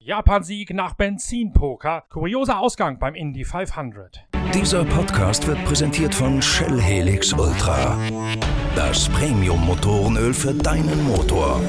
Japan-Sieg nach Benzinpoker. Kurioser Ausgang beim Indy 500. Dieser Podcast wird präsentiert von Shell Helix Ultra. Das Premium-Motorenöl für deinen Motor.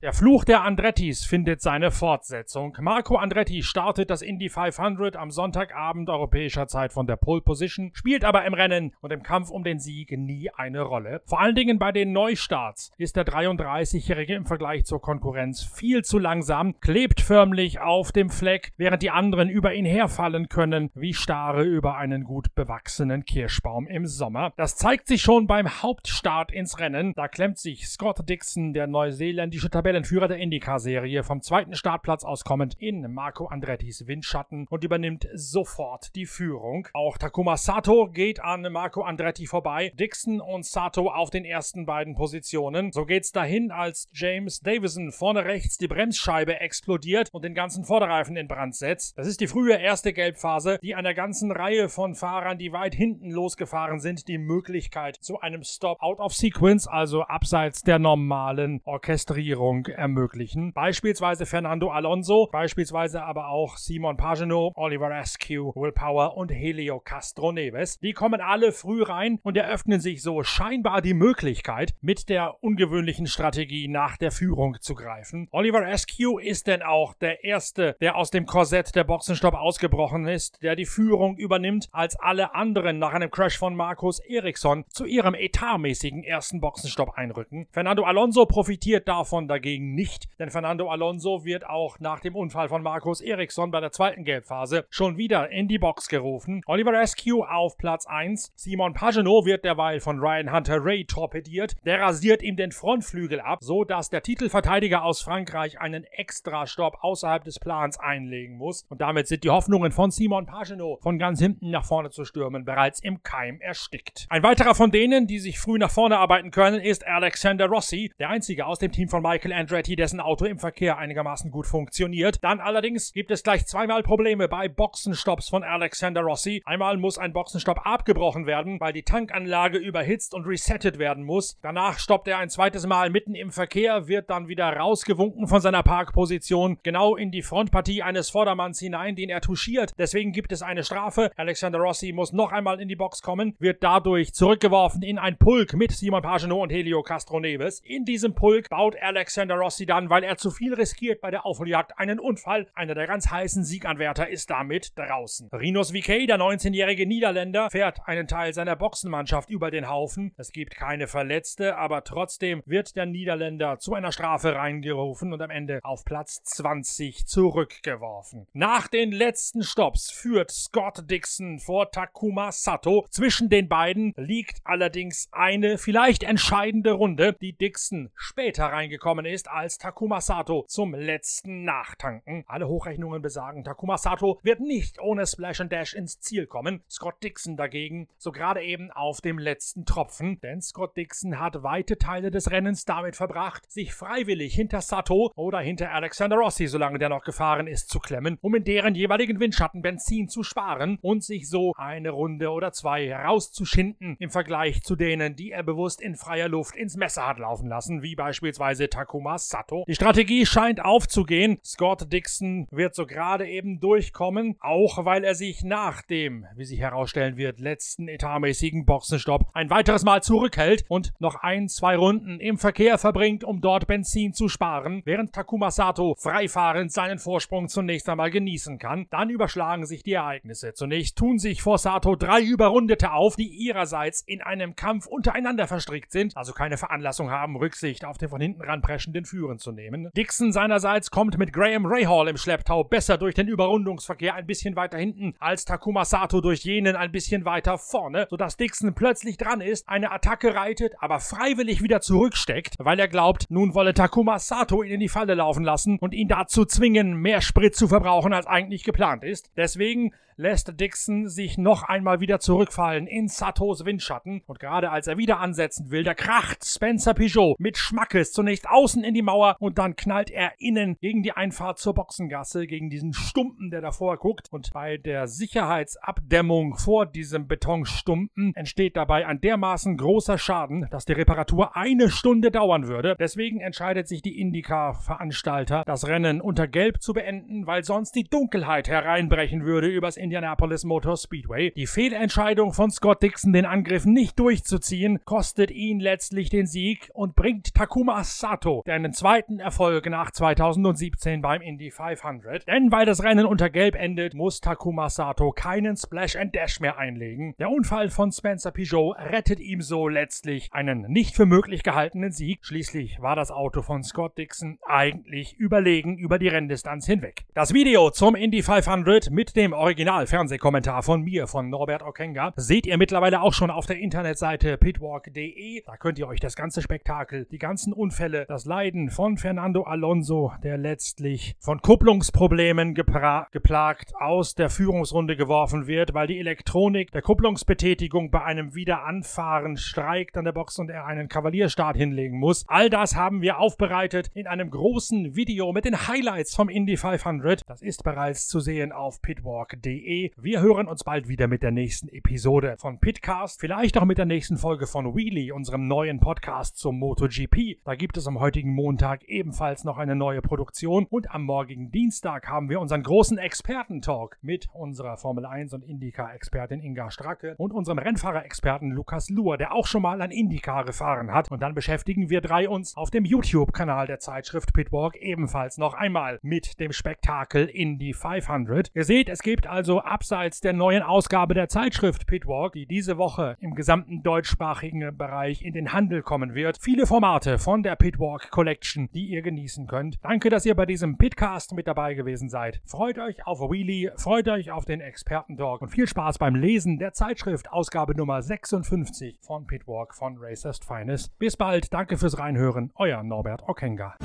Der Fluch der Andrettis findet seine Fortsetzung. Marco Andretti startet das Indy 500 am Sonntagabend europäischer Zeit von der Pole Position, spielt aber im Rennen und im Kampf um den Sieg nie eine Rolle. Vor allen Dingen bei den Neustarts ist der 33-Jährige im Vergleich zur Konkurrenz viel zu langsam, klebt förmlich auf dem Fleck, während die anderen über ihn herfallen können, wie Stare über einen gut bewachsenen Kirschbaum im Sommer. Das zeigt sich schon beim Hauptstart ins Rennen. Da klemmt sich Scott Dixon, der neuseeländische Tabellen Tabellenführer der IndyCar-Serie, vom zweiten Startplatz aus kommend in Marco Andrettis Windschatten und übernimmt sofort die Führung. Auch Takuma Sato geht an Marco Andretti vorbei, Dixon und Sato auf den ersten beiden Positionen. So geht's dahin, als James Davison vorne rechts die Bremsscheibe explodiert und den ganzen Vorderreifen in Brand setzt. Das ist die frühe erste Gelbphase, die einer ganzen Reihe von Fahrern, die weit hinten losgefahren sind, die Möglichkeit zu einem Stop out of sequence, also abseits der normalen Orchestrierung ermöglichen. Beispielsweise Fernando Alonso, beispielsweise aber auch Simon Pagenaud, Oliver Askew, Will Power und Helio Castro Neves. Die kommen alle früh rein und eröffnen sich so scheinbar die Möglichkeit, mit der ungewöhnlichen Strategie nach der Führung zu greifen. Oliver Askew ist denn auch der Erste, der aus dem Korsett der Boxenstopp ausgebrochen ist, der die Führung übernimmt, als alle anderen nach einem Crash von Markus Eriksson zu ihrem etatmäßigen ersten Boxenstopp einrücken. Fernando Alonso profitiert davon dagegen dagegen nicht, denn Fernando Alonso wird auch nach dem Unfall von Markus Eriksson bei der zweiten Gelbphase schon wieder in die Box gerufen. Oliver Askew auf Platz 1. Simon Pagenaud wird derweil von Ryan Hunter Ray torpediert. Der rasiert ihm den Frontflügel ab, so dass der Titelverteidiger aus Frankreich einen Extrastopp außerhalb des Plans einlegen muss. Und damit sind die Hoffnungen von Simon Pagenaud von ganz hinten nach vorne zu stürmen bereits im Keim erstickt. Ein weiterer von denen, die sich früh nach vorne arbeiten können, ist Alexander Rossi, der einzige aus dem Team von Michael Andretti, dessen Auto im Verkehr einigermaßen gut funktioniert. Dann allerdings gibt es gleich zweimal Probleme bei Boxenstopps von Alexander Rossi. Einmal muss ein Boxenstopp abgebrochen werden, weil die Tankanlage überhitzt und resettet werden muss. Danach stoppt er ein zweites Mal mitten im Verkehr, wird dann wieder rausgewunken von seiner Parkposition, genau in die Frontpartie eines Vordermanns hinein, den er touchiert. Deswegen gibt es eine Strafe. Alexander Rossi muss noch einmal in die Box kommen, wird dadurch zurückgeworfen in ein Pulk mit Simon Pagenaud und Helio Castro Neves. In diesem Pulk baut Alexander Alexander Rossi dann, weil er zu viel riskiert bei der Aufholjagd, einen Unfall. Einer der ganz heißen Sieganwärter ist damit draußen. Rinos Viquet, der 19-jährige Niederländer, fährt einen Teil seiner Boxenmannschaft über den Haufen. Es gibt keine Verletzte, aber trotzdem wird der Niederländer zu einer Strafe reingerufen und am Ende auf Platz 20 zurückgeworfen. Nach den letzten Stops führt Scott Dixon vor Takuma Sato. Zwischen den beiden liegt allerdings eine vielleicht entscheidende Runde, die Dixon später reingekommen ist ist als Takuma Sato zum letzten Nachtanken. Alle Hochrechnungen besagen, Takuma Sato wird nicht ohne Splash and Dash ins Ziel kommen. Scott Dixon dagegen so gerade eben auf dem letzten Tropfen, denn Scott Dixon hat weite Teile des Rennens damit verbracht, sich freiwillig hinter Sato oder hinter Alexander Rossi, solange der noch gefahren ist, zu klemmen, um in deren jeweiligen Windschatten Benzin zu sparen und sich so eine Runde oder zwei herauszuschinden im Vergleich zu denen, die er bewusst in freier Luft ins Messer hat laufen lassen, wie beispielsweise Takuma Takuma Sato. Die Strategie scheint aufzugehen. Scott Dixon wird so gerade eben durchkommen, auch weil er sich nach dem, wie sich herausstellen wird, letzten etatmäßigen Boxenstopp ein weiteres Mal zurückhält und noch ein, zwei Runden im Verkehr verbringt, um dort Benzin zu sparen, während Takuma Sato freifahrend seinen Vorsprung zunächst einmal genießen kann. Dann überschlagen sich die Ereignisse. Zunächst tun sich vor Sato drei Überrundete auf, die ihrerseits in einem Kampf untereinander verstrickt sind, also keine Veranlassung haben, Rücksicht auf den von hinten ranpreschenden den Führen zu nehmen. Dixon seinerseits kommt mit Graham Rahal im Schlepptau besser durch den Überrundungsverkehr ein bisschen weiter hinten als Takuma Sato durch jenen ein bisschen weiter vorne, sodass Dixon plötzlich dran ist, eine Attacke reitet, aber freiwillig wieder zurücksteckt, weil er glaubt, nun wolle Takuma Sato ihn in die Falle laufen lassen und ihn dazu zwingen, mehr Sprit zu verbrauchen, als eigentlich geplant ist. Deswegen lässt Dixon sich noch einmal wieder zurückfallen in Satos Windschatten und gerade als er wieder ansetzen will, da kracht Spencer Peugeot mit Schmackes zunächst außen außen in die Mauer und dann knallt er innen gegen die Einfahrt zur Boxengasse, gegen diesen Stumpen, der davor guckt. Und bei der Sicherheitsabdämmung vor diesem Betonstumpen entsteht dabei ein dermaßen großer Schaden, dass die Reparatur eine Stunde dauern würde. Deswegen entscheidet sich die IndyCar-Veranstalter, das Rennen unter Gelb zu beenden, weil sonst die Dunkelheit hereinbrechen würde übers Indianapolis Motor Speedway. Die Fehlentscheidung von Scott Dixon, den Angriff nicht durchzuziehen, kostet ihn letztlich den Sieg und bringt Takuma Sato einen zweiten Erfolg nach 2017 beim Indy 500. Denn weil das Rennen unter Gelb endet, muss Takuma Sato keinen Splash and Dash mehr einlegen. Der Unfall von Spencer Peugeot rettet ihm so letztlich einen nicht für möglich gehaltenen Sieg. Schließlich war das Auto von Scott Dixon eigentlich überlegen über die Renndistanz hinweg. Das Video zum Indy 500 mit dem Original-Fernsehkommentar von mir, von Norbert Okenga, seht ihr mittlerweile auch schon auf der Internetseite pitwalk.de. Da könnt ihr euch das ganze Spektakel, die ganzen Unfälle, das Leiden von Fernando Alonso, der letztlich von Kupplungsproblemen geplagt aus der Führungsrunde geworfen wird, weil die Elektronik der Kupplungsbetätigung bei einem Wiederanfahren streikt an der Box und er einen Kavalierstart hinlegen muss. All das haben wir aufbereitet in einem großen Video mit den Highlights vom Indy 500. Das ist bereits zu sehen auf pitwalk.de. Wir hören uns bald wieder mit der nächsten Episode von Pitcast, vielleicht auch mit der nächsten Folge von Wheelie, unserem neuen Podcast zum MotoGP. Da gibt es am heutigen Montag ebenfalls noch eine neue Produktion und am morgigen Dienstag haben wir unseren großen Expertentalk mit unserer Formel 1 und Indycar-Expertin Inga Stracke und unserem Rennfahrer-Experten Lukas Luhr, der auch schon mal ein Indycar gefahren hat. Und dann beschäftigen wir drei uns auf dem YouTube-Kanal der Zeitschrift Pitwalk ebenfalls noch einmal mit dem Spektakel Indy 500. Ihr seht, es gibt also abseits der neuen Ausgabe der Zeitschrift Pitwalk, die diese Woche im gesamten deutschsprachigen Bereich in den Handel kommen wird, viele Formate von der Pitwalk Collection, die ihr genießen könnt. Danke, dass ihr bei diesem Pitcast mit dabei gewesen seid. Freut euch auf Wheelie, freut euch auf den Experten-Talk und viel Spaß beim Lesen der Zeitschrift Ausgabe Nummer 56 von Pitwalk von Racist Finest. Bis bald, danke fürs Reinhören, euer Norbert Okenga.